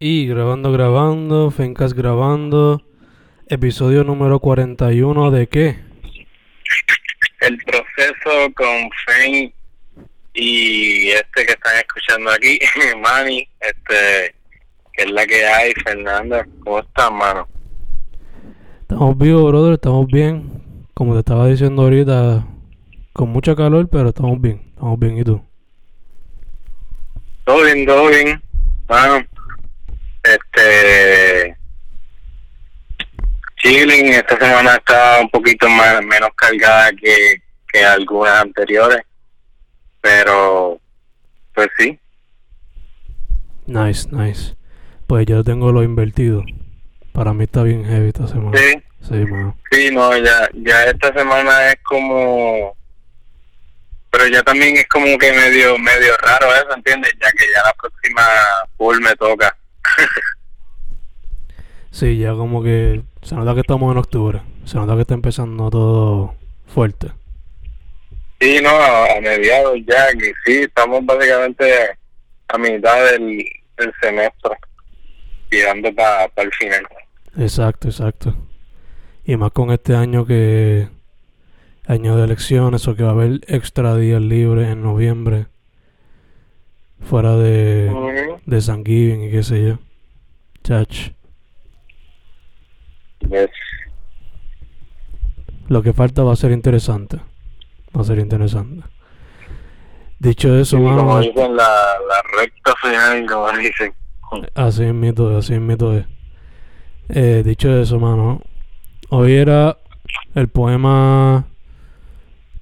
Y grabando, grabando, Fencas grabando. Episodio número 41 de qué? El proceso con Fen y este que están escuchando aquí, Manny, este, que es la que hay, Fernanda. ¿Cómo estás, mano? Estamos vivos, brother, estamos bien. Como te estaba diciendo ahorita, con mucha calor, pero estamos bien, estamos bien. ¿Y tú? Todo bien, todo bien. Bueno, este. Chilling, esta semana está un poquito más, menos cargada que, que algunas anteriores. Pero, pues sí. Nice, nice. Pues yo tengo lo invertido. Para mí está bien heavy esta semana. Sí, Sí, mano. sí, no, ya, ya esta semana es como. Pero ya también es como que medio, medio raro eso, ¿entiendes? Ya que ya la próxima full me toca. Sí, ya como que se nota que estamos en octubre. Se nota que está empezando todo fuerte. Sí, no, a, mediados ya, que sí, estamos básicamente a mitad del, del semestre, tirando para el final. Exacto, exacto. Y más con este año que año de elecciones o que va a haber extra días libres en noviembre fuera de de Thanksgiving y qué sé yo. Chach. Yes. Lo que falta va a ser interesante. Va a ser interesante. Dicho eso, Sí, como mano, dicen, la, la recta final, como dicen. así es mito, así es mito es. Eh, dicho eso, mano, hoy era el poema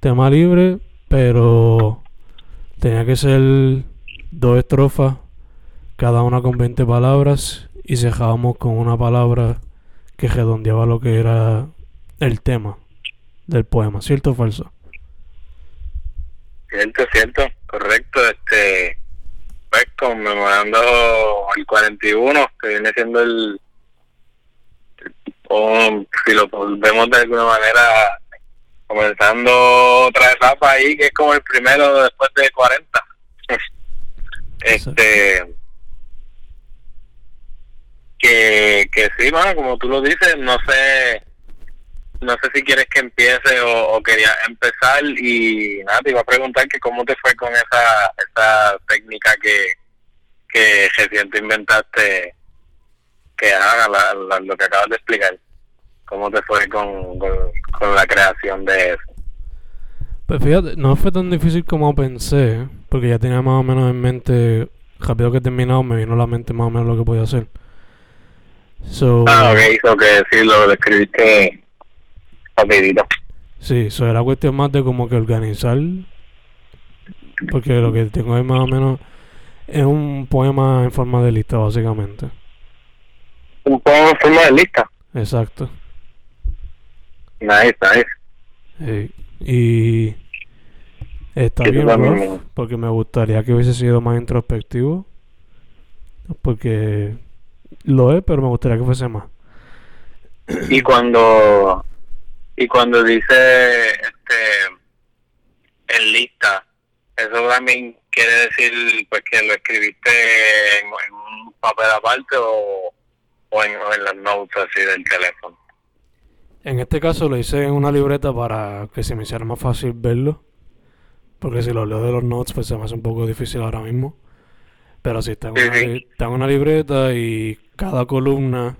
tema libre, pero tenía que ser dos estrofas, cada una con 20 palabras, y cerrábamos con una palabra que redondeaba lo que era el tema del poema, ¿cierto o falso? Cierto, cierto, correcto. Este, pues conmemorando el 41, que viene siendo el, o si lo vemos de alguna manera, comenzando otra etapa ahí, que es como el primero después de 40. este, que, que sí, mano, como tú lo dices, no sé no sé si quieres que empiece o, o quería empezar y nada, te iba a preguntar que cómo te fue con esa, esa técnica que, que recién te inventaste, que haga la, la- lo que acabas de explicar. ¿Cómo te fue con, con, con la creación de eso? Pues fíjate, no fue tan difícil como pensé, porque ya tenía más o menos en mente, rápido que he terminado, me vino a la mente más o menos lo que podía hacer. So, Ah, ok, hizo que sí, lo escribiste rapidito. sí, eso era cuestión más de como que organizar, porque lo que tengo ahí más o menos es un poema en forma de lista, básicamente. Un poco en forma de lista. Exacto. Nice, nice. Sí. Y está bien también porque me gustaría que hubiese sido más introspectivo, porque lo es, pero me gustaría que fuese más. y cuando y cuando dice este en lista eso también quiere decir pues que lo escribiste en, en un papel aparte o, o, en, o en las notes así del teléfono En este caso lo hice en una libreta para que se me hiciera más fácil verlo. Porque si lo leo de los notes, pues se me hace un poco difícil ahora mismo. Pero sí, está en una, en una libreta y cada columna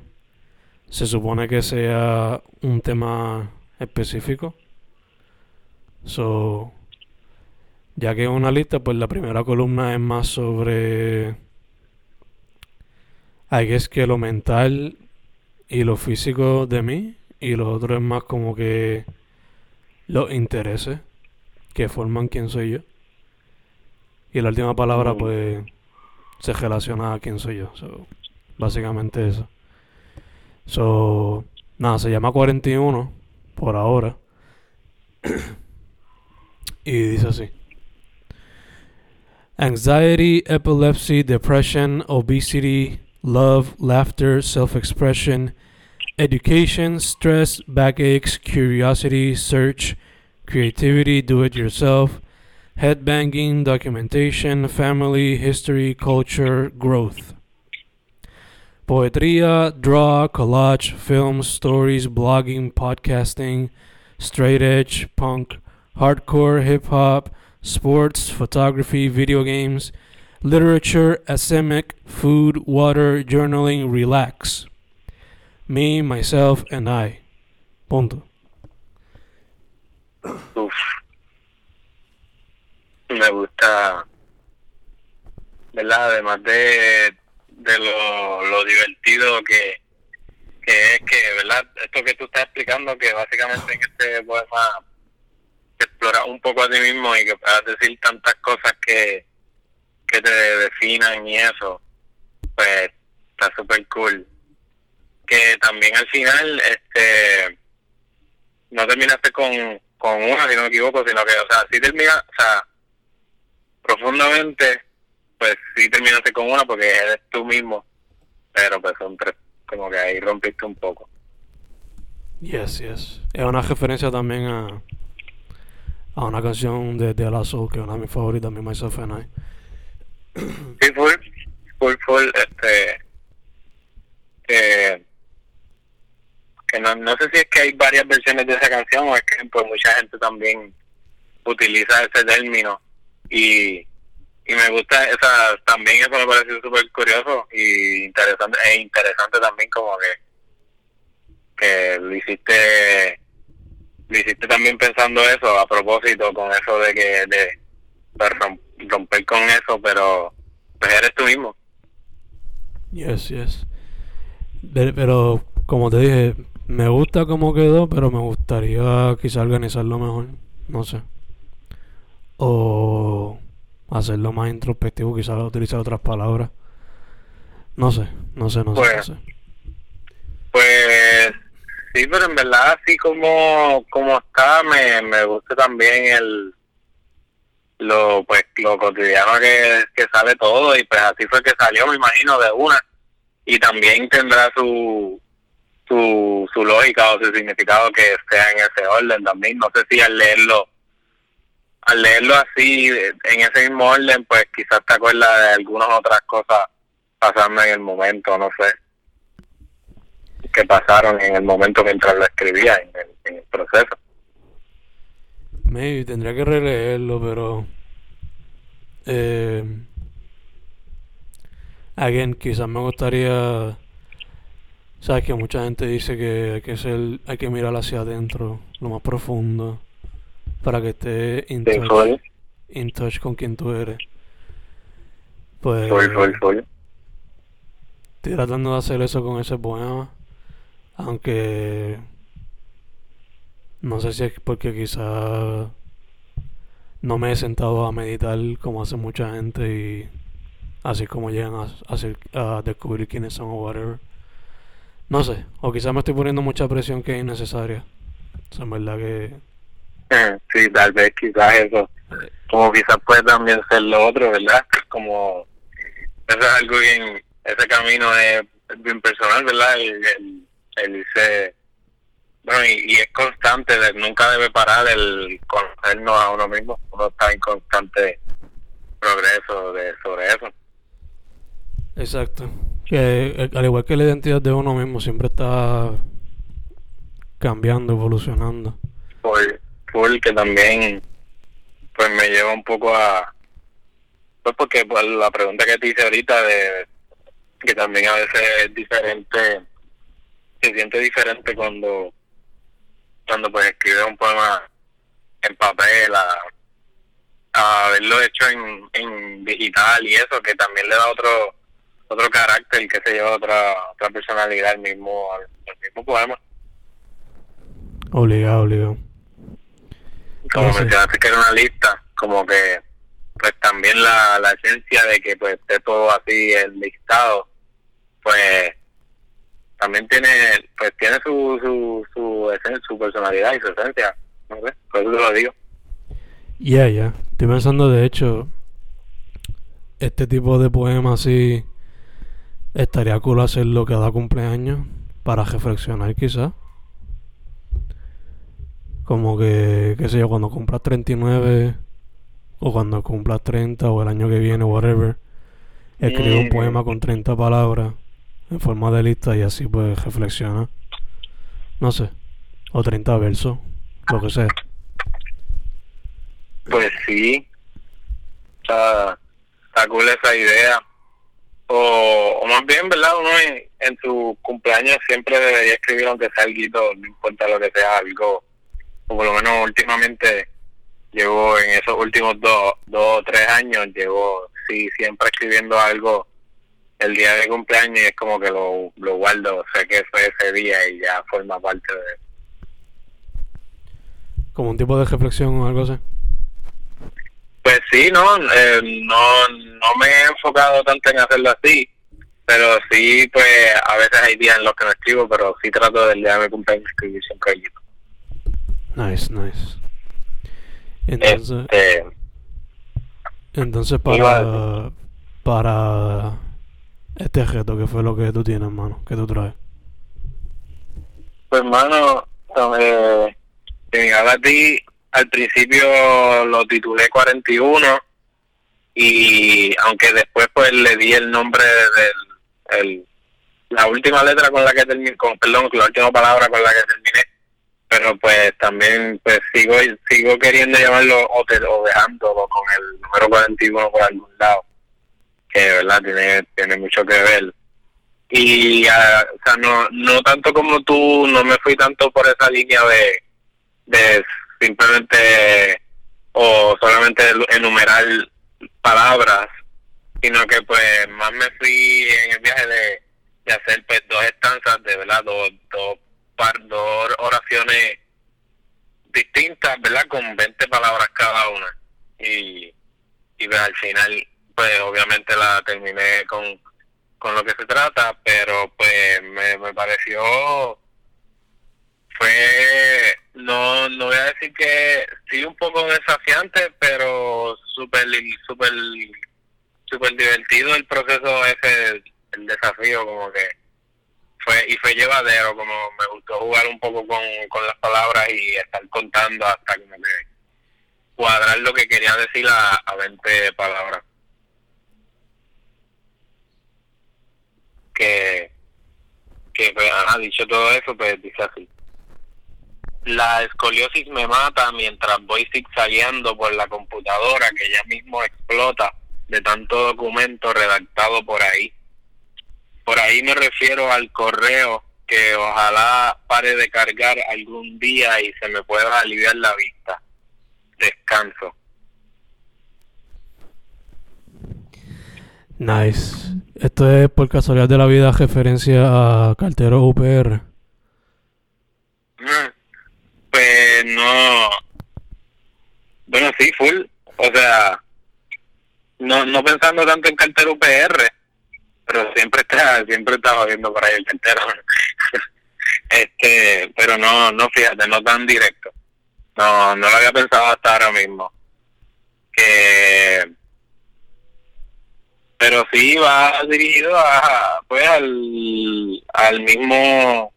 se supone que sea un tema específico. So, ya que es una lista, pues la primera columna es más sobre. I guess que lo mental y lo físico de mí. Y lo otro es más como que los intereses que forman quién soy yo. Y la última palabra, Mm. pues, se relaciona a quién soy yo. So, básicamente eso. So, nada, se llama 41 por ahora. y dice así. Anxiety, epilepsy, depression, obesity, love, laughter, self-expression, education, stress, backaches, curiosity, search, creativity, do it yourself, headbanging, documentation, family, history, culture, growth. Poetría, draw, collage, films, stories, blogging, podcasting, straight edge, punk, hardcore, hip hop, sports, photography, video games, literature, asemic, food, water, journaling, relax. Me, myself, and I. Punto. Uf. Me gusta, ¿verdad? Además de, de lo, lo divertido que, que es que, ¿verdad? Esto que tú estás explicando, que básicamente en este poema exploras un poco a ti mismo y que puedas decir tantas cosas que, que te definan y eso, pues está súper cool. Que también al final, este, no terminaste con, con una, si no me equivoco, sino que, o sea, sí termina, o sea, profundamente, pues sí terminaste con una porque eres tú mismo, pero pues son tres, como que ahí rompiste un poco. Yes, yes. Es una referencia también a, a una canción de De La Soul, que es una de mis favoritas, mi Myself and I. Sí, full, full, full, este, que, no, no sé si es que hay varias versiones de esa canción o es que pues mucha gente también utiliza ese término y, y me gusta esa, también eso me pareció súper curioso y interesante, e interesante también como que, que lo hiciste, lo hiciste también pensando eso a propósito con eso de que, de, de rom- romper con eso, pero pues eres tú mismo. Yes, yes. Pero, como te dije, me gusta cómo quedó, pero me gustaría quizá organizarlo mejor. No sé. O hacerlo más introspectivo, quizás utilizar otras palabras. No sé, no sé, no sé, no Pues, sé. Pues sí, pero en verdad así como, como está, me, me gusta también el lo pues lo cotidiano que, que sale todo y pues así fue que salió, me imagino, de una. Y también tendrá su su, su lógica o su significado que sea en ese orden también. No sé si al leerlo al leerlo así, en ese mismo orden, pues quizás te acuerdas de algunas otras cosas pasando en el momento, no sé que pasaron en el momento mientras lo escribía, en el, en el proceso. Maybe tendría que releerlo, pero. Eh, again, quizás me gustaría. Sabes que mucha gente dice que hay que ser, hay que mirar hacia adentro, lo más profundo, para que esté in Sí, touch, full, in touch con quien tú eres. Pues full, full, full. estoy tratando de hacer eso con ese poema, aunque no sé si es porque quizás no me he sentado a meditar como hace mucha gente y así como llegan a, a a descubrir quiénes son o whatever. No sé, o quizás me estoy poniendo mucha presión que es innecesaria. O sea, en verdad que Sí, tal vez quizás eso, como quizás puede también ser lo otro, ¿verdad? Como eso es algo bien, ese camino es bien personal, ¿verdad? El, el, el irse, bueno, y, y es constante, de- nunca debe parar el conocernos a uno mismo, uno está en constante progreso de sobre eso. Exacto. Que eh, al igual que la identidad de uno mismo siempre está cambiando, evolucionando. full, full que también pues me lleva un poco a pues porque pues, la pregunta que te hice ahorita de que también a veces es diferente se siente diferente cuando cuando pues escribes un poema en papel a, a haberlo hecho en, en digital y eso que también le da otro otro carácter que se lleva otra otra personalidad al mismo al, al mismo poema Obligado, obligado. como mencionaste que era una lista, como que pues también la, la esencia de que pues esté todo así el listado, pues también tiene pues tiene su su su, esen- su personalidad y su esencia, no sé, por eso te lo digo. Ya, ya. Estoy pensando, de hecho, este tipo de poema así estaría cool hacerlo cada cumpleaños para reflexionar quizás. Como que, qué sé yo, cuando cumplas 39 o cuando cumplas 30 o el año que viene, whatever, escribe un Mm. poema con 30 palabras en forma de lista y así pues reflexiona. No sé. O 30 versos, lo que sea. Pues sí. Está, está cool esa idea. O, o más bien, ¿verdad? Uno en, en su cumpleaños siempre debería escribir aunque sea algo, no importa lo que sea, algo. O por lo menos últimamente llevo en esos últimos dos, dos o tres años, llevo sí siempre escribiendo algo el día de cumpleaños y es como que lo, lo guardo, sé que fue ese día y ya forma parte de Como un tipo de reflexión o algo así. Pues sí, no, eh, no, no me he enfocado tanto en hacerlo así, pero sí, pues a veces hay días en los que no escribo, pero sí trato del día de mi cumpleaños escribir siempre algo. Nice, nice. Entonces, Este, entonces para, para este reto, ¿qué fue lo que tú tienes, mano? ¿Qué tú traes? Pues, mano, eh, mi a ti, al principio lo titulé 41 y aunque después pues le di el nombre del el, la última letra con la que terminé, con, perdón, la última palabra con la que terminé, pero pues también pues sigo sigo queriendo llamarlo o, te- o dejándolo con el número 41 por algún lado, que verdad tiene, tiene mucho que ver. Y ah, o sea no no tanto como tú no me fui tanto por esa línea de de simplemente o solamente enumerar palabras sino que pues más me fui en el viaje de, de hacer pues dos estanzas de verdad dos dos par dos oraciones distintas verdad con 20 palabras cada una. Y y pues, al final pues obviamente la terminé con con lo que se trata, pero pues me, me pareció fue no no voy a decir que sí un poco desafiante, pero súper súper súper divertido el proceso ese el desafío como que fue y fue llevadero como me gustó jugar un poco con, con las palabras y estar contando hasta como que cuadrar lo que quería decir a, a 20 palabras que, que pues, ha dicho todo eso, pues dice así. La escoliosis me mata mientras voy zigzagueando por la computadora que ya mismo explota de tanto documento redactado por ahí. Por ahí me refiero al correo que ojalá pare de cargar algún día y se me pueda aliviar la vista. Descanso. Nice. Esto es por casualidad de la vida referencia a cartero UPR. Mm, Pues no. Bueno, sí, full. O sea, no no pensando tanto en cartero UPR, pero siempre está siempre estaba viendo por ahí el cartero. este, pero no no fíjate, no tan directo. No no lo había pensado hasta ahora mismo. Que pero sí va dirigido a pues al al mismo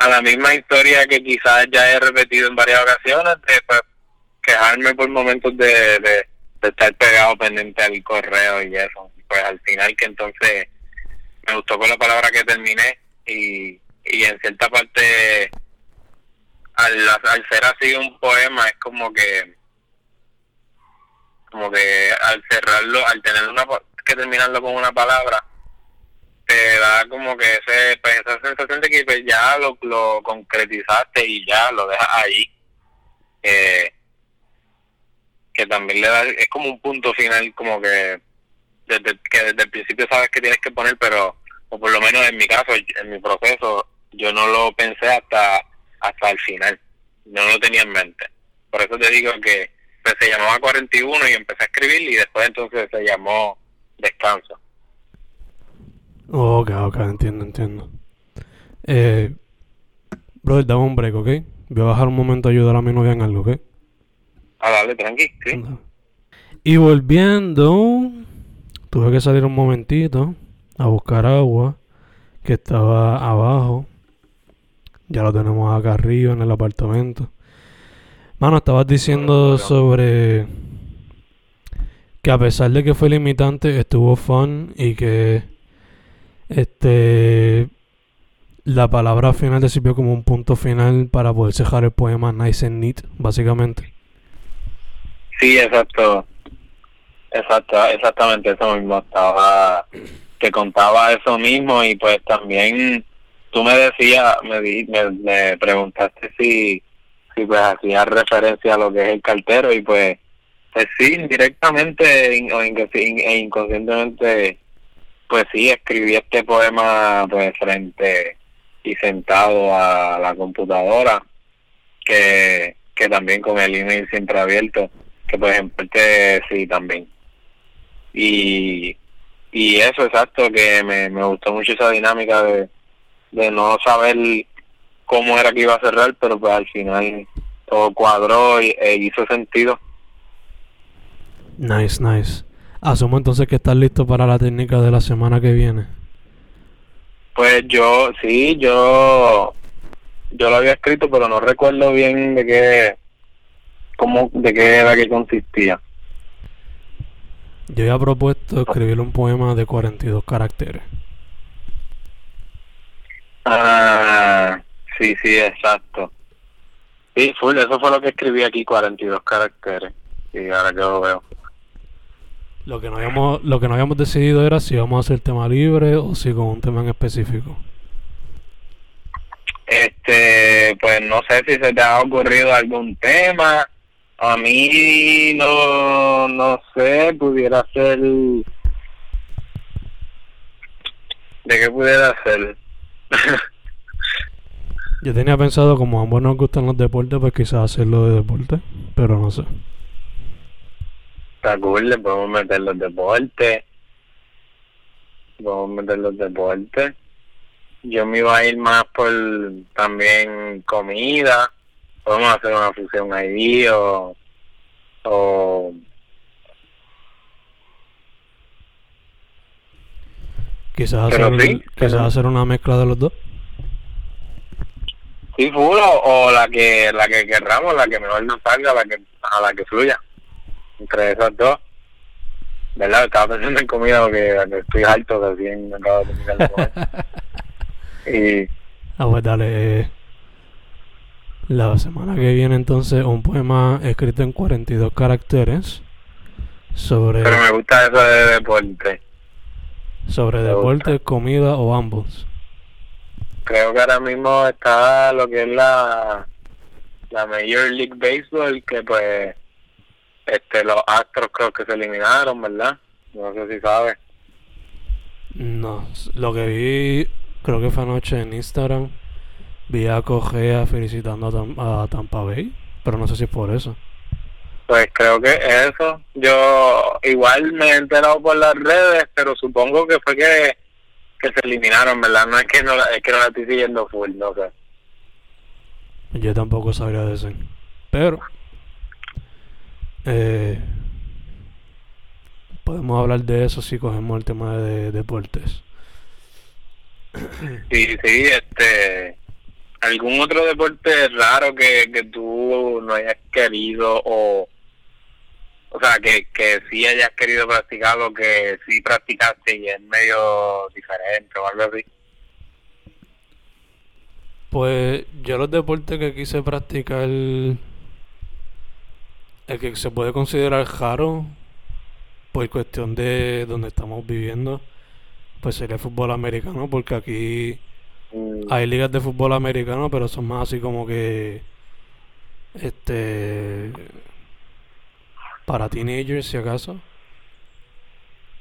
a la misma historia que quizás ya he repetido en varias ocasiones de pues, quejarme por momentos de, de, estar pegado pendiente al correo y eso. Pues al final que entonces me gustó con la palabra que terminé y, y en cierta parte al, al ser así un poema es como que como que al cerrarlo al tener una que terminarlo con una palabra te da como que ese pues, esa sensación de que pues, ya lo, lo concretizaste y ya lo dejas ahí eh, que también le da es como un punto final como que desde que desde el principio sabes que tienes que poner pero o por lo menos en mi caso en mi proceso yo no lo pensé hasta hasta el final no lo tenía en mente. Por eso te digo que pues, se llamaba 41 y empecé a escribir y después entonces se llamó descanso Ok, ok, entiendo, entiendo. Eh, brother, dame un break, ¿ok? Voy a bajar un momento a ayudar a mi novia en algo, ¿ok? ah dale tranqui sí Y volviendo, tuve que salir un momentito a buscar agua que estaba abajo. Ya lo tenemos acá arriba en el apartamento. Mano, estabas diciendo sobre que a pesar de que fue limitante, estuvo fun y que Este. La palabra final te sirvió como un punto final para poder cejar el poema Nice and Neat, básicamente. Sí, exacto. Exacto, exactamente eso mismo. Estaba. Que contaba eso mismo y pues también tú me decías, me, di, me, me preguntaste si, si pues hacía referencia a lo que es el cartero y pues, pues sí, indirectamente in- o e inconscientemente, pues sí, escribí este poema pues frente y sentado a la computadora, que, que también con el email siempre abierto, que pues en parte sí también. Y, y eso, exacto, que me, me gustó mucho esa dinámica de, de no saber cómo era que iba a cerrar, pero pues al final todo cuadró y, e hizo sentido. Nice, nice. Asumo entonces que estás listo para la técnica de la semana que viene. Pues yo, sí, yo, yo lo había escrito, pero no recuerdo bien de qué, cómo, de qué era que consistía. Yo había propuesto escribir un poema de 42 caracteres. Ah, sí, sí, exacto. Sí, full, eso fue lo que escribí aquí, 42 caracteres. Y ahora que lo veo. Lo que no habíamos, lo que no habíamos decidido era si vamos a hacer tema libre o si con un tema en específico. Este, pues no sé si se te ha ocurrido algún tema. A mí no, no sé, pudiera ser... ¿De qué pudiera ser? Yo tenía pensado, como a ambos nos gustan los deportes, pues quizás hacerlo de deporte, pero no sé. Está cool, le podemos meter los deportes. Podemos meter los deportes. Yo me iba a ir más por también comida. Podemos hacer una fusión ahí o... o Quizás hacer, sí, quizás pero- hacer una mezcla de los dos. Sí, full o, o la que la que querramos, la que mejor nos salga, la que a la que fluya. Entre esas dos. ¿Verdad? Estaba pensando en comida porque estoy alto recién me acabo de terminar de comer. Y Ah, pues dale. eh, La semana que viene entonces un poema escrito en 42 caracteres sobre, pero me gusta eso de deporte. sobre me deporte, comida o ambos. Creo que ahora mismo está lo que es la la Major League Baseball que pues este los Astros creo que se eliminaron, ¿verdad? No sé si sabes. No, lo que vi, creo que fue anoche en Instagram, vi a Cogea felicitando a, Tam- a Tampa Bay, pero no sé si es por eso. Pues creo que eso. Yo igual me he enterado por las redes, pero supongo que fue que, que se eliminaron, ¿verdad? No es que no la, es que no la estoy siguiendo full, no sé. Yo tampoco sabría decir. Pero eh, podemos hablar de eso si cogemos el tema de deportes. Sí, sí, este... ¿Algún otro deporte raro que, que tú no hayas querido o... O sea, que, que sí hayas querido practicar o que sí practicaste y es medio diferente o algo así? Pues yo los deportes que quise practicar, el que se puede considerar raro por cuestión de donde estamos viviendo, pues sería el fútbol americano, porque aquí Mm, hay ligas de fútbol americano, pero son más así como que este para teenagers si acaso.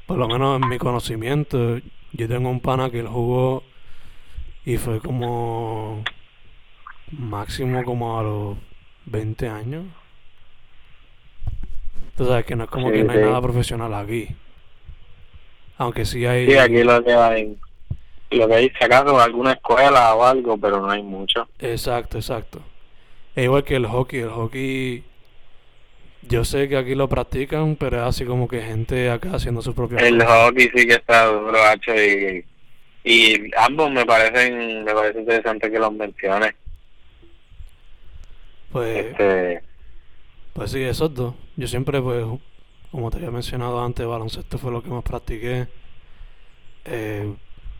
Por lo menos en mi conocimiento, yo tengo un pana que él jugó y fue como máximo como a los 20 años. Tú sabes que no es como Sí, que no hay sí. nada profesional aquí. Aunque sí hay Sí, aquí lo que hay, lo que hay, si acaso, alguna escuela o algo, pero no hay mucho. Exacto, exacto. Es igual que el hockey. El hockey, yo sé que aquí lo practican, pero es así como que gente acá haciendo su propia El hockey sí que está duro, y, y ambos me parecen, me parece interesante que los menciones. Pues, Este, pues sí, esos dos. Yo siempre, pues, como te había mencionado antes, baloncesto fue lo que más practiqué. Eh,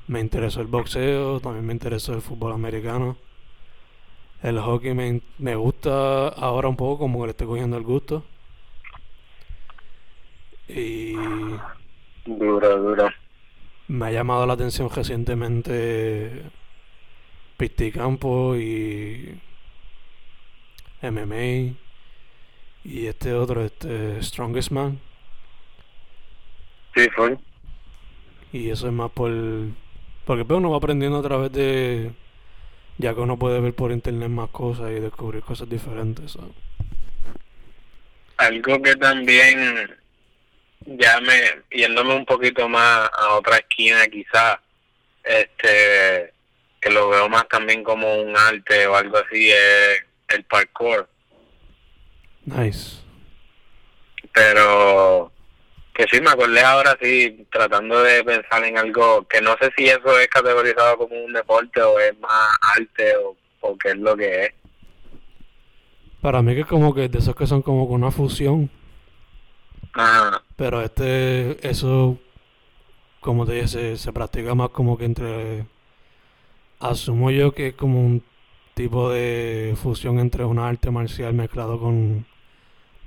me interesó el boxeo, también me interesó el fútbol americano. El hockey me, me gusta ahora un poco, como que le estoy cogiendo el gusto. Y Duro, duro. me ha llamado la atención recientemente Pisticampo y MMA y este otro, este Strongest Man. Sí, fue. Y eso es más por... Porque pues uno va aprendiendo a través de... Ya que uno puede ver por internet más cosas y descubrir cosas diferentes. ¿sabes? Algo que también ya me yéndome un poquito más a otra esquina quizás este que lo veo más también como un arte o algo así es el parkour Nice. pero que sí me acordé ahora sí tratando de pensar en algo que no sé si eso es categorizado como un deporte o es más arte o, o qué es lo que es Para mí que es como que de esos que son como con una fusión. Ajá. Pero este, eso, como te dije, se, se practica más como que entre... Asumo yo que es como un tipo de fusión entre una arte marcial mezclado con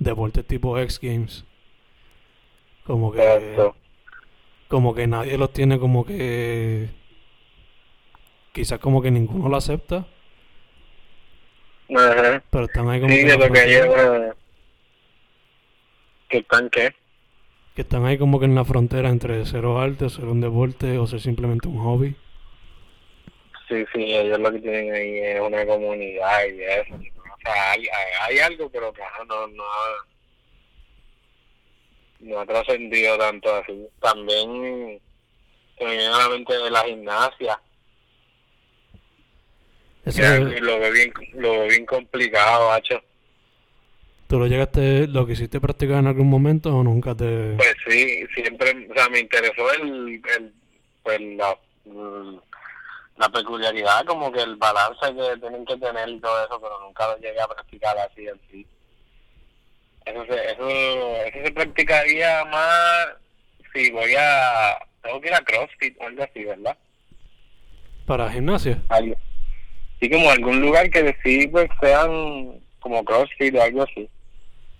deportes tipo X Games. Como que... Como que nadie los tiene como que... Quizás como que ninguno lo acepta. Ajá. Pero están ahí como Sí, que, que lleva que están qué que están ahí como que en la frontera entre ser arte, ser un deporte o ser simplemente un hobby. Sí, sí, ellos lo que tienen ahí es una comunidad y eso. O sea, hay, hay, hay algo, pero ajá, no, no, ha, no ha trascendido tanto así. También se me viene a la mente de la gimnasia. Ese- que lo veo bien, lo veo bien complicado, hacho. ¿Tú lo llegaste, lo quisiste practicar en algún momento o nunca te... Pues sí, siempre, o sea, me interesó el, el pues la, la peculiaridad, como que el balance que tienen que tener y todo eso, pero nunca lo llegué a practicar así en sí. Eso se, eso, eso se practicaría más si voy a, tengo que ir a CrossFit o algo así, ¿verdad? Para gimnasia? Algo. Sí, como algún lugar que sí, pues sean como CrossFit o algo así.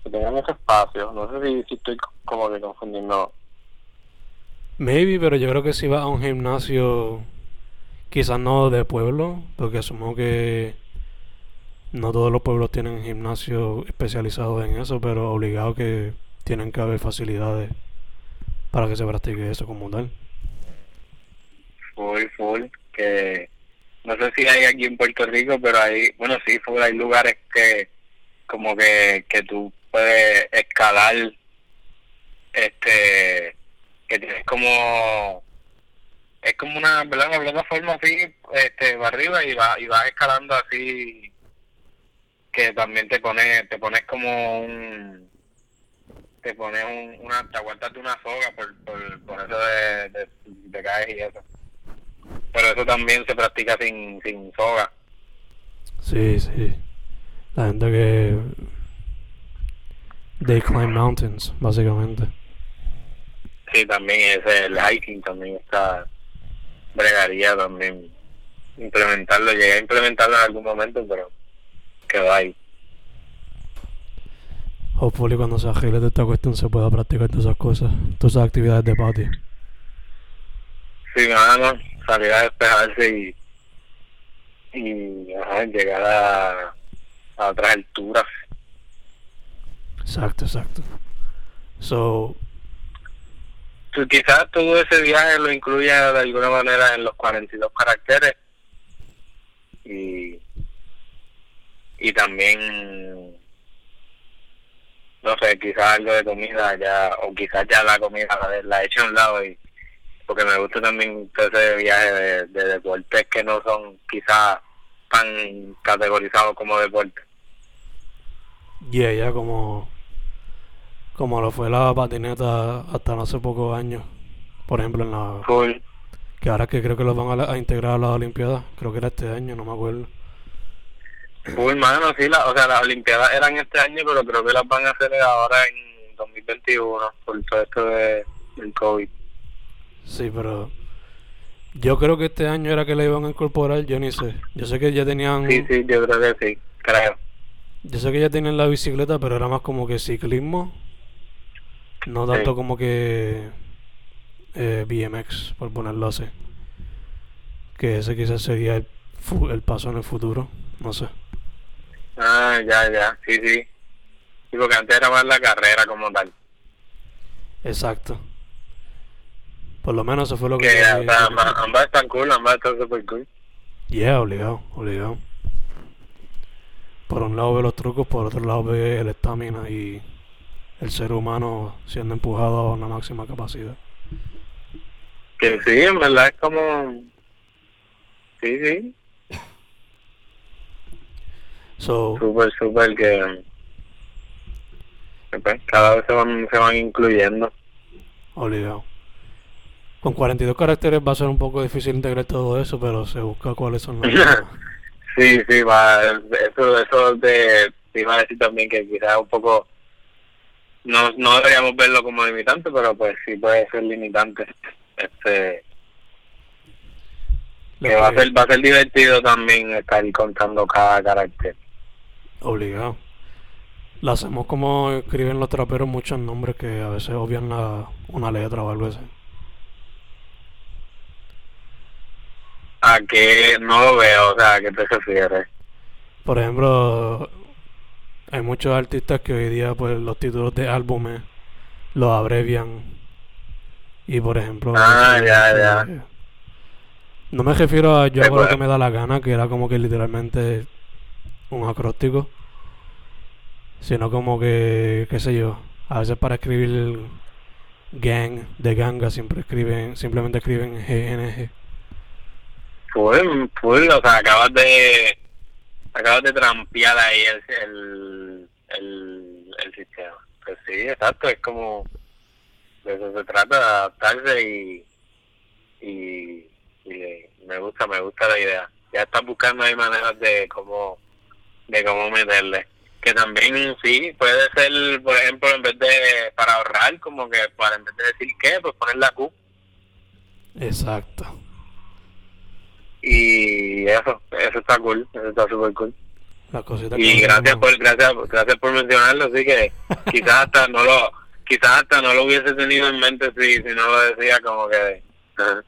Que tengan ese espacio. No sé si, si estoy como que confundiendo. Maybe, pero yo creo que si vas a un gimnasio, quizás no de pueblo, porque asumo que no todos los pueblos tienen gimnasio especializado en eso, pero obligado que tienen que haber facilidades para que se practique eso como tal. full, full, que no sé si hay aquí en Puerto Rico, pero hay, bueno, sí, full, hay lugares que como que, que tú puedes escalar, este, que tienes como, es como una, ¿verdad? Una plataforma así, este, para arriba y, va, y vas escalando así, que también te pones, te pones como un, te pones un, una, te aguantas de una soga por, por, por eso de, de, de caes y eso. Pero eso también se practica sin, sin soga. Sí, sí. La gente que... They climb mountains, básicamente. Sí, también ese, el hiking también está, bregaría también implementarlo. Llegué a implementarlo en algún momento, pero quedó ahí. Hopefully cuando se arregle de esta cuestión se pueda practicar todas esas cosas, todas esas actividades de patio. Sí, nada más salir a despejarse y, y ajá, llegar a, a otras alturas. Exacto, exacto. So, Tú, quizás todo ese viaje lo incluya de alguna manera en los 42 caracteres y, y también no sé, quizás algo de comida ya, o quizás ya la comida la, la he hecho a un lado y porque me gusta también ese viaje de, de deportes que no son quizás tan categorizados como deportes. yeah, ya como, como lo fue la patineta hasta no hace pocos años. Por ejemplo, en la... Full. Que ahora que creo que los van a, la- a integrar a las Olimpiadas. Creo que era este año, no me acuerdo. Full, mano, sí, la, o sea, las Olimpiadas eran este año, pero creo que las van a hacer ahora en 2021 por todo esto de, del COVID. Sí, pero Yo creo que este año era que le iban a incorporar, yo ni sé. Yo sé que ya tenían. Sí, sí, yo creo que sí, creo. Yo sé que ya tenían la bicicleta, pero era más como que ciclismo. No tanto Sí. como que eh, BMX, por ponerlo así. Que ese quizás sería el, el paso en el futuro. No sé. Ah, ya, ya, sí, sí. Sí, porque antes era más la carrera como tal. Exacto. Por lo menos eso fue lo que... Que yo o sea, ambas, ambas están cool, ambas están super cool. Yeah, obligado, obligado. Por un lado ve los trucos, por otro lado ve el estamina y el ser humano siendo empujado a una máxima capacidad. Que sí, en verdad es como... Sí, sí, So, súper, súper que... pues, cada vez se van, se van incluyendo. obligado. Con 42 caracteres va a ser un poco difícil integrar todo eso, pero se busca cuáles son los... Sí, sí, va, eso, eso de, te iba a decir también que quizás un poco, no, no deberíamos verlo como limitante, pero pues sí puede ser limitante. Este, que va a ser, va a ser divertido también estar contando cada carácter. Obligado. Lo hacemos como escriben los traperos muchos nombres que a veces obvian la, una letra o algo así. A que no lo veo, o sea, ¿a qué te refieres? Por ejemplo, hay muchos artistas que hoy día pues los títulos de álbumes los abrevian. Y por ejemplo, Ah, ya, eh. No me refiero a yo Sí, hago lo pues. que me da la gana, que era como que literalmente un acróstico. Sino como que, qué sé yo, a veces para escribir gang de ganga siempre escriben, simplemente escriben GNG. Full, full, o sea, acabas de, acabas de trampear ahí el, el, el, sistema. Pues sí, exacto, es como, de eso se trata, de adaptarse y, y, me gusta, me gusta la idea. Ya estás buscando ahí maneras de cómo, de cómo meterle. Que también sí, puede ser, por ejemplo, en vez de, para ahorrar, como que para en vez de decir qué, pues poner la Q. Exacto. Y eso, eso está cool, eso está súper cool. Y gracias por, gracias, gracias por mencionarlo, así que quizás hasta no lo, quizás hasta no lo hubiese tenido en mente si, si no lo decía como que, ajá.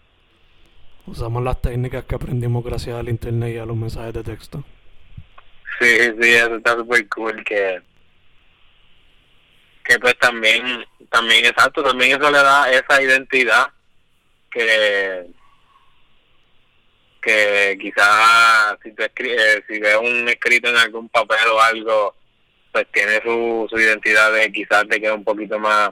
Usamos las técnicas que aprendimos gracias al internet y a los mensajes de texto. sí, sí, eso está súper cool que, que pues también, también exacto, también eso le da esa identidad que, que quizás si te escri- si ves un escrito en algún papel o algo, pues tiene su, su identidad de quizás te queda un poquito más,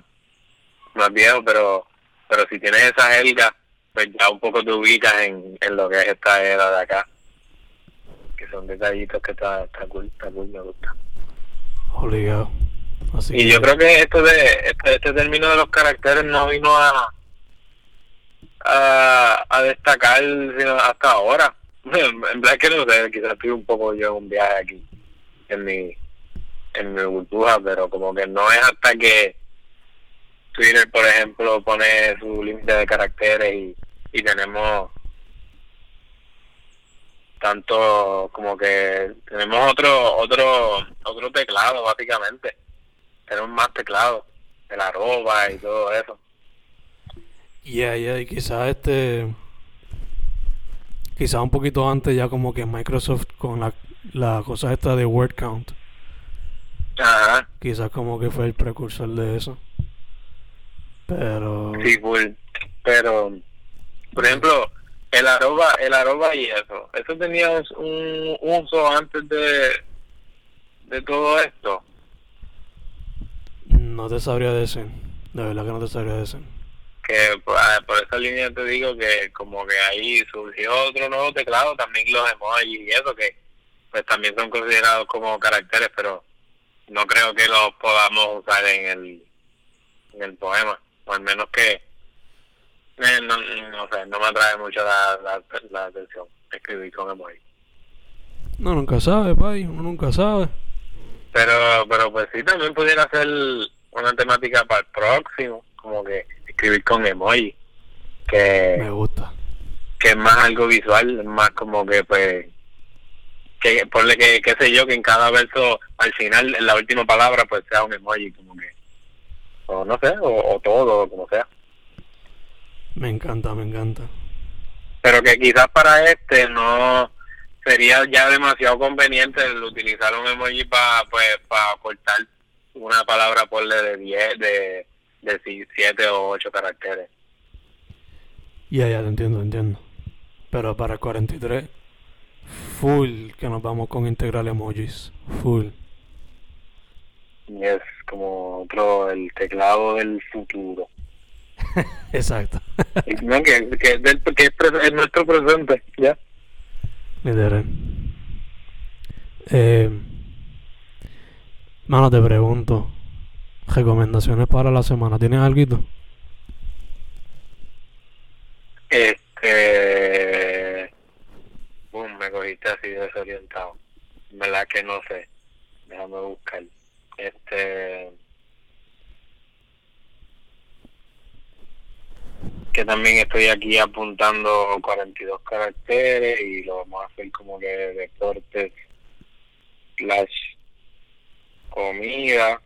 más viejo, pero, pero si tienes esa jerga, pues ya un poco te ubicas en, en lo que es esta era de acá, que son detallitos que está, está cool, está cool, me gusta. Obligado. Así Y que- yo creo que esto de este, este término de los caracteres no vino a a, a destacar hasta ahora. En, verdad que no sé, quizás estoy un poco yo en un viaje aquí en mi en mi burbuja, pero como que no es hasta que Twitter, por ejemplo, pone su límite de caracteres y, y tenemos tanto como que tenemos otro otro otro teclado básicamente tenemos más teclado el arroba y todo eso Yeah, yeah, y quizás este. Quizás un poquito antes, ya como que Microsoft con la, la cosa esta de word count. ajá Quizás como que fue el precursor de eso. Pero. sí full pero por ejemplo el arroba el arroba y eso eso tenía un, un uso antes de de todo esto No te sabría decir. De verdad que no te sabría decir. Que por, ah, por esa línea te digo que como que ahí surgió otro nuevo teclado, también los emojis y eso que pues también son considerados como caracteres, pero no creo que los podamos usar en el en el poema, o al menos que eh, no, no sé, no me atrae mucho la, la, la atención escribir con emojis. No, nunca sabe, pay. Uno nunca sabe. Pero, pero pues sí, también pudiera ser una temática para el próximo, como que escribir con emoji, que Me gusta. que es más algo visual, más como que pues que ponle que qué sé yo que en cada verso al final en la última palabra pues sea un emoji como que o no sé o, o todo como sea Me encanta, me encanta. pero que quizás para este no sería ya demasiado conveniente el utilizar un emoji para pues para cortar una palabra por de 10 de de 7 o 8 caracteres Ya, ya, te entiendo, te entiendo. Pero para el 43, full que nos vamos con integral emojis. Full. y es como otro el teclado del futuro Exacto. No, que, que, del- que es nuestro presente ya Literal. Eh, mano, te pregunto. Recomendaciones para la semana. ¿Tienes algo? Este. Boom, me cogiste así desorientado. En verdad que no sé. Déjame buscar. Este. Que también estoy aquí apuntando 42 caracteres y lo vamos a hacer como que deportes slash comida.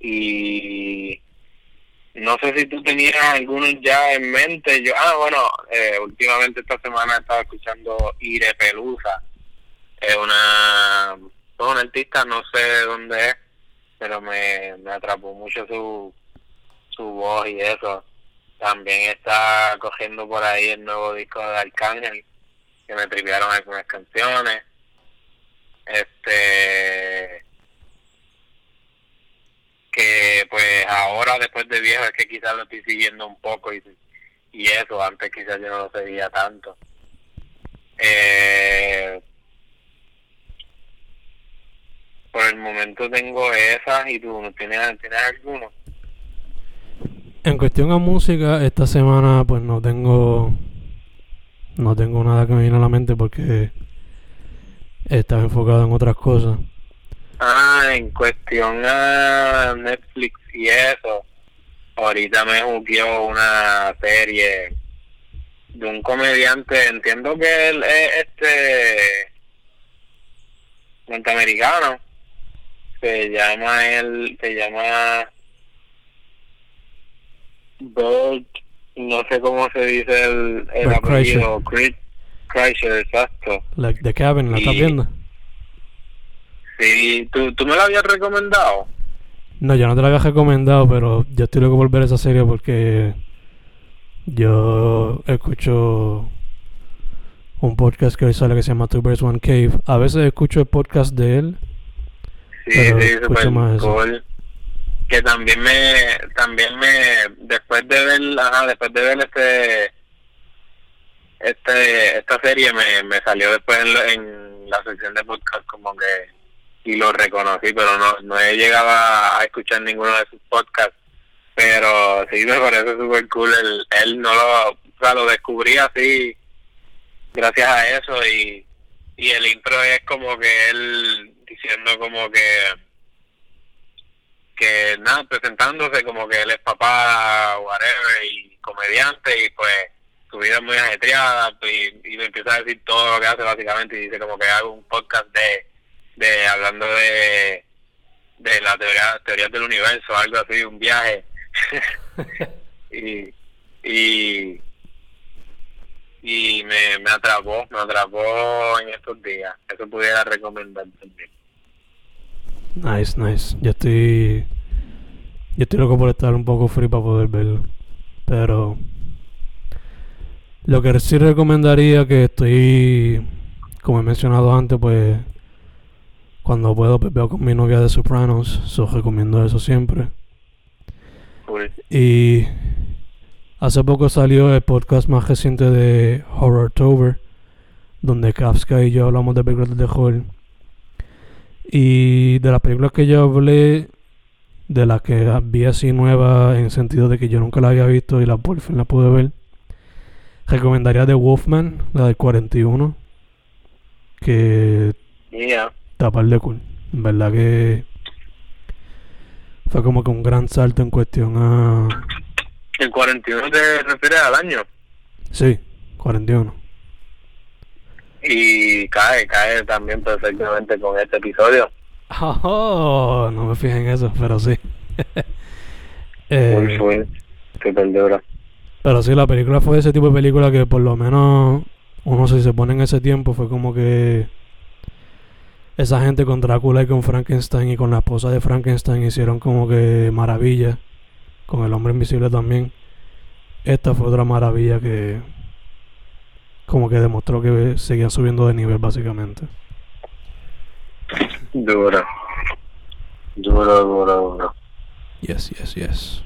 Y no sé si tú tenías algunos ya en mente. Yo, ah, bueno, eh, últimamente esta semana he estado escuchando Ire Pelusa. Es una, una artista, no sé de dónde es, pero me, me atrapó mucho su, su voz y eso. También está cogiendo por ahí el nuevo disco de Arcángel, que me tripearon algunas canciones. Este que pues ahora después de viejo es que quizás lo estoy siguiendo un poco y, y eso, antes quizás yo no lo seguía tanto. Eh, por el momento tengo esas y tú tienes, tienes alguno. En cuestión a música, esta semana pues no tengo no tengo nada que me viene a la mente porque estaba enfocado en otras cosas. Ah, en cuestión a Netflix y eso, ahorita me jugueó una serie de un comediante, entiendo que él es este norteamericano, se llama él, se llama Bert, no sé cómo se dice el, el apellido, Chris Kreischer, exacto. Like The Cabin, ¿la estás Y- viendo? Sí, ¿tú, tú me lo habías recomendado. No, yo no te la había recomendado, pero yo estoy loco por ver esa serie porque yo escucho un podcast que hoy sale que se llama Two Birds One Cave. A veces escucho el podcast de él. Sí, Pero sí, escucho eso. cool. Que también me, también me, después de ver, ajá, después de ver este, este, esta serie me, me salió después en, la- en la sección de podcast como que, y lo reconocí, pero no, no he llegado a, escuchar ninguno de sus podcasts, pero sí me parece súper cool, él, él no lo, o sea, lo descubrí así, gracias a eso y, y el intro es como que él diciendo como que que nada presentándose como que él es papá whatever y comediante y pues su vida es muy ajetreada y, y me empieza a decir todo lo que hace básicamente y dice como que hago un podcast de de hablando de de la teoría teorías del universo algo así un viaje y y y me, me atrapó, me atrapó en estos días. Eso pudiera recomendar también. Nice, nice. Yo estoy. Yo estoy loco por estar un poco free para poder verlo. Pero. Lo que sí recomendaría que estoy. Como he mencionado antes, pues. Cuando puedo, pues veo con mi novia de Sopranos. So recomiendo eso siempre. Cool. Y. Hace poco salió el podcast más reciente de Horrortober. Donde Kafka y yo hablamos de películas de horror. Y de las películas que yo hablé, de las que vi así nuevas, en sentido de que yo nunca la había visto y la por fin la pude ver, recomendaría The Wolfman, la del 41, que Yeah. Está par de cool. En verdad que fue como que un gran salto en cuestión a, El 41 te refieres al año. Sí, 41. Y cae, cae también perfectamente con este episodio. Oh, no me fijé en eso, pero sí. Muy Eh, full, súper duro. pero sí, la película fue ese tipo de película que por lo menos uno si se pone en ese tiempo fue como que esa gente con Drácula y con Frankenstein y con la esposa de Frankenstein hicieron como que maravilla. Con el hombre invisible también. Esta fue otra maravilla que como que demostró que seguían subiendo de nivel básicamente. Duro. Duro, duro, duro. Yes, yes, yes.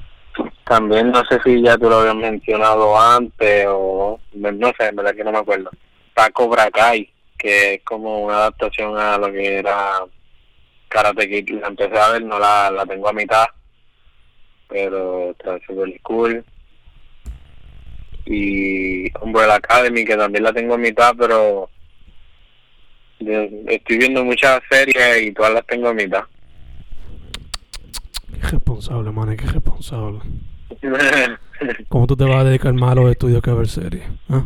También no sé si ya tú lo habías mencionado antes o no sé, en verdad que no me acuerdo. Está Cobra Kai, que es como una adaptación a lo que era Karate Kid. La empecé a ver, no la, la tengo a mitad, pero está súper cool. Y Umbrella Academy, que también la tengo a mitad, pero estoy viendo muchas series y todas las tengo a mitad. Qué responsable, man, qué responsable. ¿Cómo tú te vas a dedicar más a los estudios que a ver series? ¿Ah?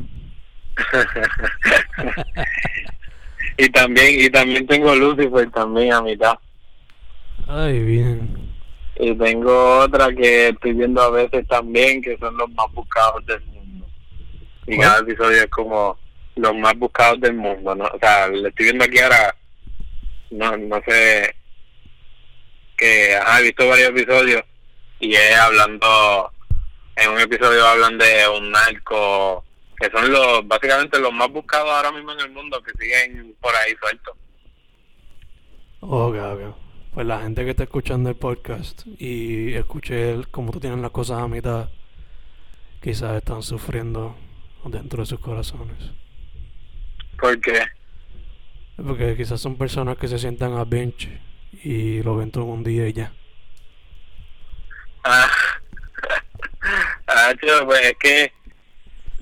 y también y también tengo Lucifer también a mitad. Ay, bien. y tengo otra que estoy viendo a veces también que son los más buscados del mundo. Y cada episodio es como los más buscados del mundo no o sea le estoy viendo aquí ahora no no sé que ajá, he visto varios episodios y es hablando en un episodio hablan de un narco que son los básicamente los más buscados ahora mismo en el mundo que siguen por ahí sueltos Ok, ok. Pues la gente que está escuchando el podcast y escuche cómo tú tienes las cosas a mitad, quizás están sufriendo dentro de sus corazones. porque Porque quizás son personas que se sientan a bench y lo ven todo un día y ya. Ah, ah, tío, pues es que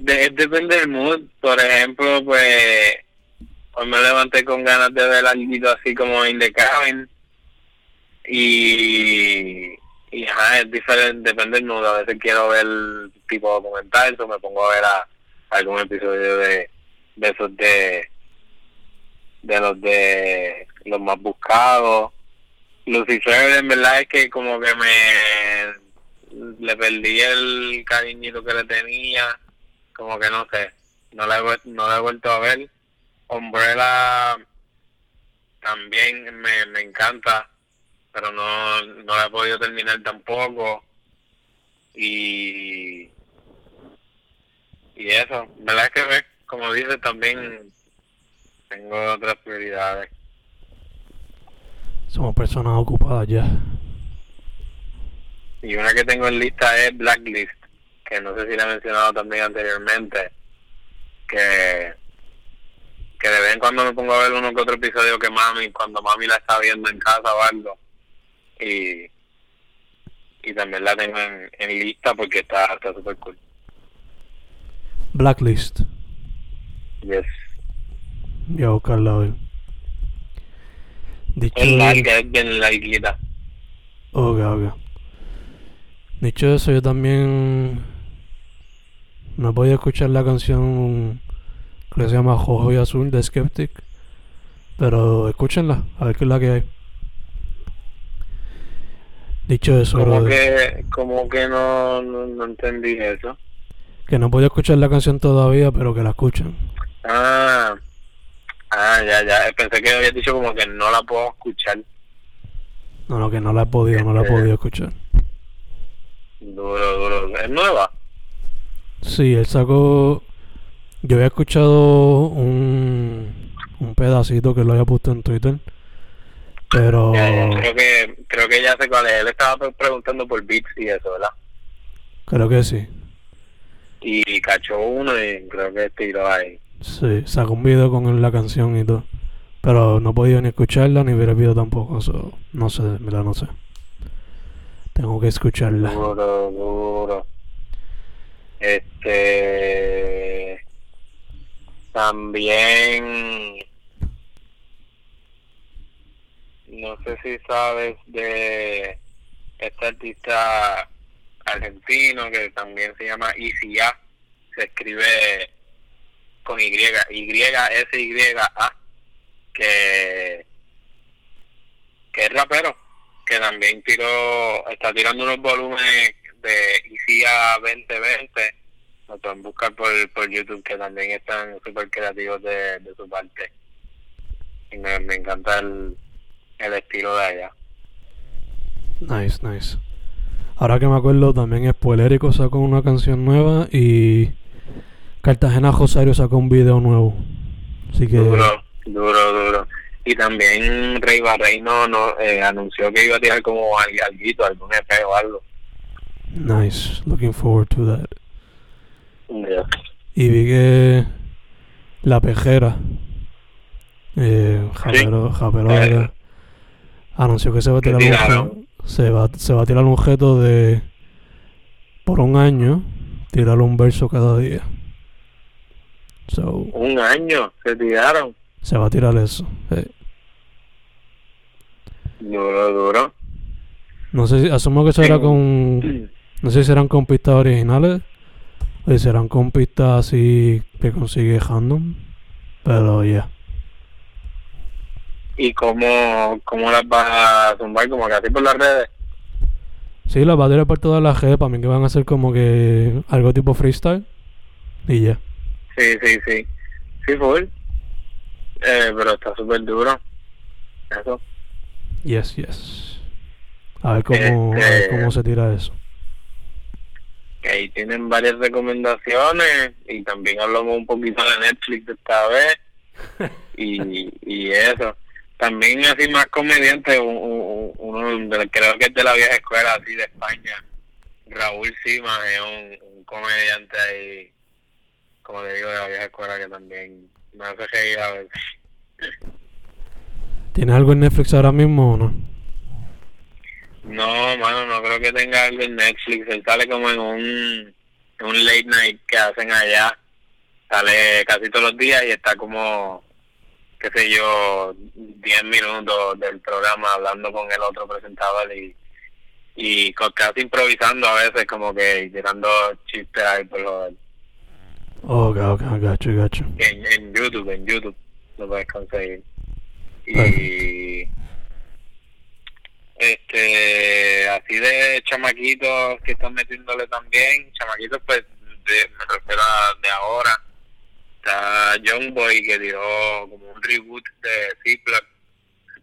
depende del mood. Por ejemplo, pues hoy me levanté con ganas de ver algo así como In the Cabin. Y, y ajá, es diferente, depende del mood. A veces quiero ver tipo documental, o me pongo a ver a, algún episodio de, de esos de, de los de los más buscados. Lucifer en verdad es que como que me le perdí el cariñito que le tenía como que no sé no la he, no la he vuelto a ver. Umbrella también me, me encanta pero no, no la he podido terminar tampoco. Y y eso verdad es que como dices también tengo otras prioridades. Somos personas ocupadas ya. Y una que tengo en lista es Blacklist, que no sé si la he mencionado también anteriormente, que, que de vez en cuando me pongo a ver uno que otro episodio que mami, cuando mami la está viendo en casa o algo, y, y también la tengo en, en lista porque está está súper cool. Blacklist. Yes. Voy a buscarla ver. Dicho, Es larga, es bien larguita. Ok, ok. Dicho eso, yo también no he podido escuchar la canción que se llama Jojo y Azul de Skeptic. Pero escúchenla, a ver qué es la que hay. Dicho eso, Como que, como que no, no, no entendí eso. que no he podido escuchar la canción todavía, pero que la escuchen. Ah, ah, ya, ya. Pensé que habías dicho como que no la puedo escuchar. No, no, que no la he podido, no la he Este- podido escuchar. Duro, duro. ¿Es nueva? Sí, él sacó. Yo había escuchado un, un pedacito que lo había puesto en Twitter. Pero. Ya, ya, creo que creo que ya sé cuál es. Él estaba pre- preguntando por beats y eso, ¿verdad? Creo que sí. Y cachó uno y creo que tiró ahí. Sí, sacó un video con la canción y todo. Pero no he podido ni escucharla ni ver el video tampoco. so, no sé, mira, no sé. Tengo que escucharla. Duro, duro. Este. También. No sé si sabes de esta artista argentino que también se llama ICA, se escribe con Y, Y, S, Y, A, que, que es rapero, que también tiró, está tirando unos volúmenes de ICIA 2020, lo pueden buscar por, por YouTube, que también están súper creativos de, de su parte. Y me, me encanta el, el estilo de allá. Nice, nice. Ahora que me acuerdo, también Spoilerico sacó una canción nueva y Cartagena Rosario sacó un video nuevo. Así que. Duro, duro, duro. Y también Rey Barreino no, eh, anunció que iba a tirar como algo, algún EP o algo. Nice, looking forward to that. Yeah. Y vi que La Pejera, eh, Japero, Japero Eh, anunció que se va a ¿qué tirar un objeto, se va, se va a tirar un objeto de por un año, tirar un verso cada día. So, Un año se tiraron. se va a tirar eso. eh. Duro, duro. No sé si, asumo que será con, no sé si serán con pistas originales o si serán con pistas así que consigue random, pero ya. ¿Y cómo, cómo las vas a zumbar? Como que así por las redes. Sí, las va a tirar por todas las redes, para mí que van a ser como que algo tipo freestyle y ya. Sí, sí, sí. Sí, full. Eh, pero está súper duro. Eso. Yes, yes. A ver cómo, a ver Este- cómo se tira eso. Que ahí tienen varias recomendaciones y también hablamos un poquito de Netflix esta vez y, y eso. También así más comediante, un- un- uno de, creo que es de la vieja escuela así de España, Raúl Sima es un, un comediante ahí, como te digo, de la vieja escuela que también me hace reír a veces. ¿Tienes algo en Netflix ahora mismo o no? No, mano, no creo que tenga algo en Netflix. Él sale como en un, un late night que hacen allá. Sale casi todos los días y está como, qué sé yo, 10 minutos del programa hablando con el otro presentador y, y casi improvisando a veces, como que tirando chistes ahí por lo Oh, ok, ok, gacho, gacho. en, en YouTube, en YouTube lo puedes conseguir. Y Perfecto. Este, así de chamaquitos que están metiéndole también, chamaquitos pues, de, me refiero a de ahora, está Young Boy que dio como un reboot de Ziploc,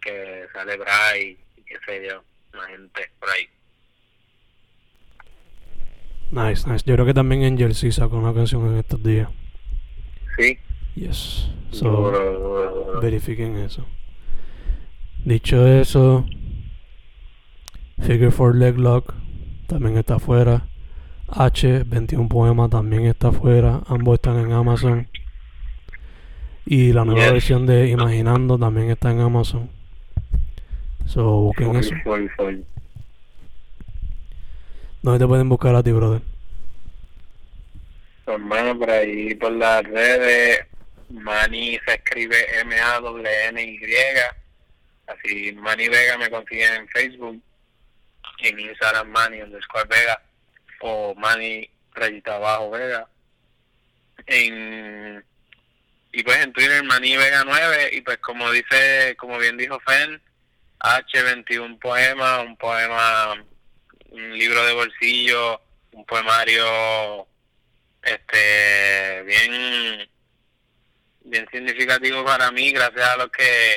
que sale Bray y qué sé yo, la gente por ahí. Nice, nice. Yo creo que también Angel sí sacó una canción en estos días. Sí, Yes. So, verifiquen eso. Dicho eso, Figure 4 Leg Lock también está afuera. H, 21 Poemas también está afuera. Ambos están en Amazon. Y la nueva Yes. versión de Imaginando también está en Amazon. So, busquen eso. ¿Dónde te pueden buscar a ti, brother? hermano por ahí por las redes Manny se escribe M A W N Y así Manny Vega me consiguen en Facebook en Instagram Manny underscore Vega o Manny rayita abajo Vega. En y pues en Twitter Manny Vega 9 y pues como dice como bien dijo Fen H21 poema un poema un libro de bolsillo un poemario este bien bien significativo para mí gracias a los que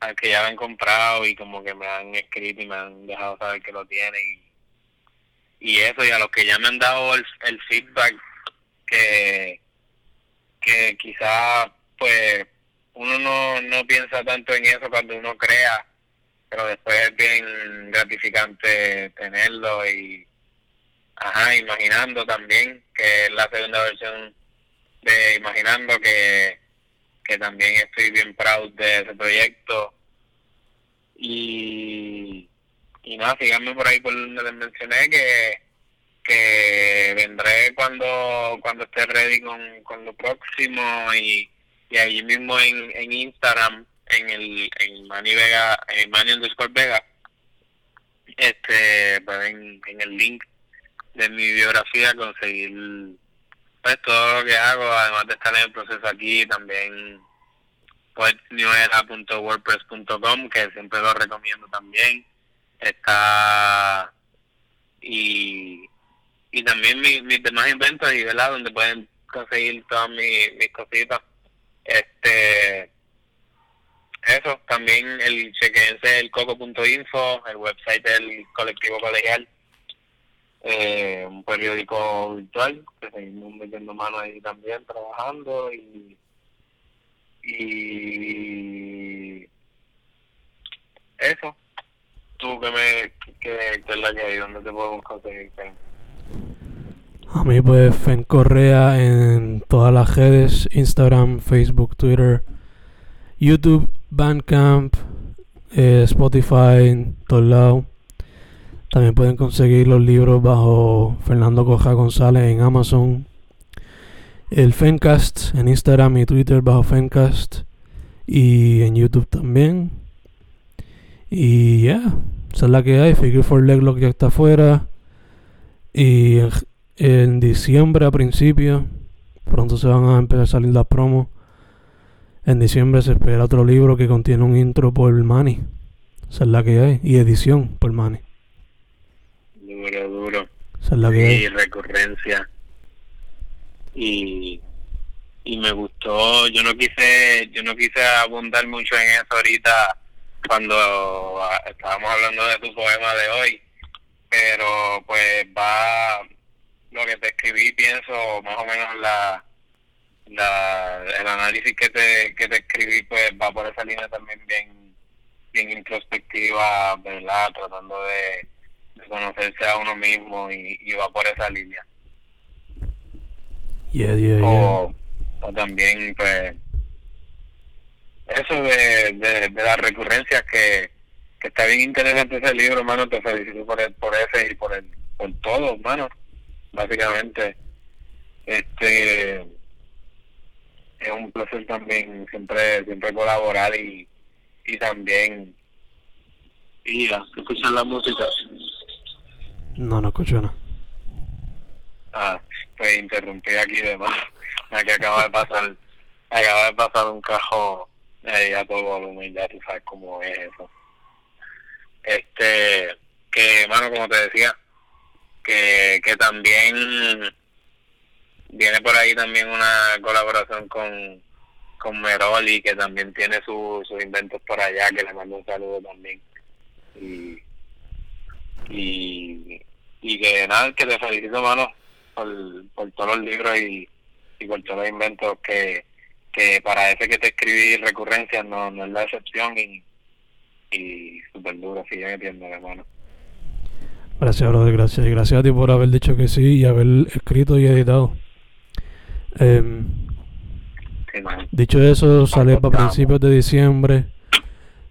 a que ya lo han comprado y como que me han escrito y me han dejado saber que lo tienen y, y eso y a los que ya me han dado el, el feedback que que quizás pues uno no, no piensa tanto en eso cuando uno crea pero después es bien gratificante tenerlo y Ajá, Imaginando también, que es la segunda versión de Imaginando, que, que también estoy bien proud de ese proyecto. Y, y nada, síganme por ahí por donde les mencioné que, que vendré cuando cuando esté ready con, con lo próximo y, y allí mismo en, en Instagram, en el en Manny Vega, en Manny underscore Vega, este, pues en, en el link de mi biografía, conseguir pues todo lo que hago, además de estar en el proceso aquí, también poetnewera.wordpress.com, que siempre lo recomiendo también. Está y, y también mis, demás inventos y verdad donde pueden conseguir todas mis, mis cositas. Este eso, también el chequense el coco.info, el website del colectivo colegial, eh, un periódico virtual que seguimos metiendo mano ahí también trabajando y y eso. Tú que me que, que es la que hay donde te podemos conseguir a mí pues Fen Correa en todas las redes Instagram Facebook Twitter YouTube Bandcamp eh, Spotify en todos lados también pueden conseguir los libros bajo Fernando Coja González en Amazon. El Fencast en Instagram y Twitter bajo Fencast. Y en YouTube también. Y ya, yeah, esa es la que hay. Figure for Leglock ya está afuera. Y en, diciembre a principio, pronto se van a empezar a salir las promos. En diciembre se espera otro libro que contiene un intro por Manny. Esa es la que hay. Y edición por Manny duro, duro. y recurrencia. Y, y me gustó, yo no quise, yo no quise abundar mucho en eso ahorita cuando ah, estábamos hablando de tu poema de hoy, pero pues va lo que te escribí, pienso más o menos la, la el análisis que te, que te escribí pues va por esa línea también bien bien introspectiva, ¿verdad? Tratando de, conocerse a uno mismo y, va por esa línea. o, también, pues, eso de, de, de las recurrencias que, que está bien interesante ese libro, hermano. Te felicito por, el, por ese y por, el, por todo, hermano. Básicamente, este es un placer también siempre siempre colaborar y, y también a escuchar la música no, no escucho nada. Ah, pues interrumpí aquí de más. Aquí acaba de pasar, acaba de pasar un cajón ahí a todo volumen, ya tú sabes cómo es eso. Este, que, mano, como te decía, que, que también viene por ahí también una colaboración con, con Meroli, que también tiene sus inventos por allá, que le mando un saludo también. Y, y, y que nada, que te felicito, mano, por, por todos los libros y, y por todos los inventos que, que para ese que te escribí recurrencias no, no es la excepción y, y súper duro, sigue metiendo, hermano. Gracias, brother, gracias. Y gracias a ti por haber dicho que sí y haber escrito y editado. Eh, dicho eso, sale para principios de diciembre.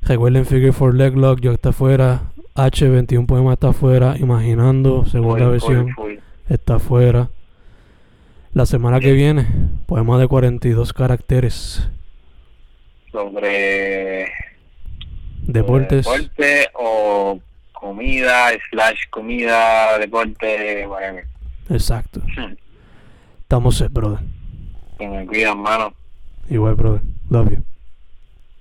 Recuerden Figure for Leglock, yo está afuera. H21 Poema está afuera. Imaginando, segunda versión, está afuera. La semana que viene, poema de 42 caracteres. Sobre deportes. Deporte o comida, slash comida, deporte, Exacto. Hmm. Estamos set, brother. Que me cuidan, mano. Igual, brother. Love you.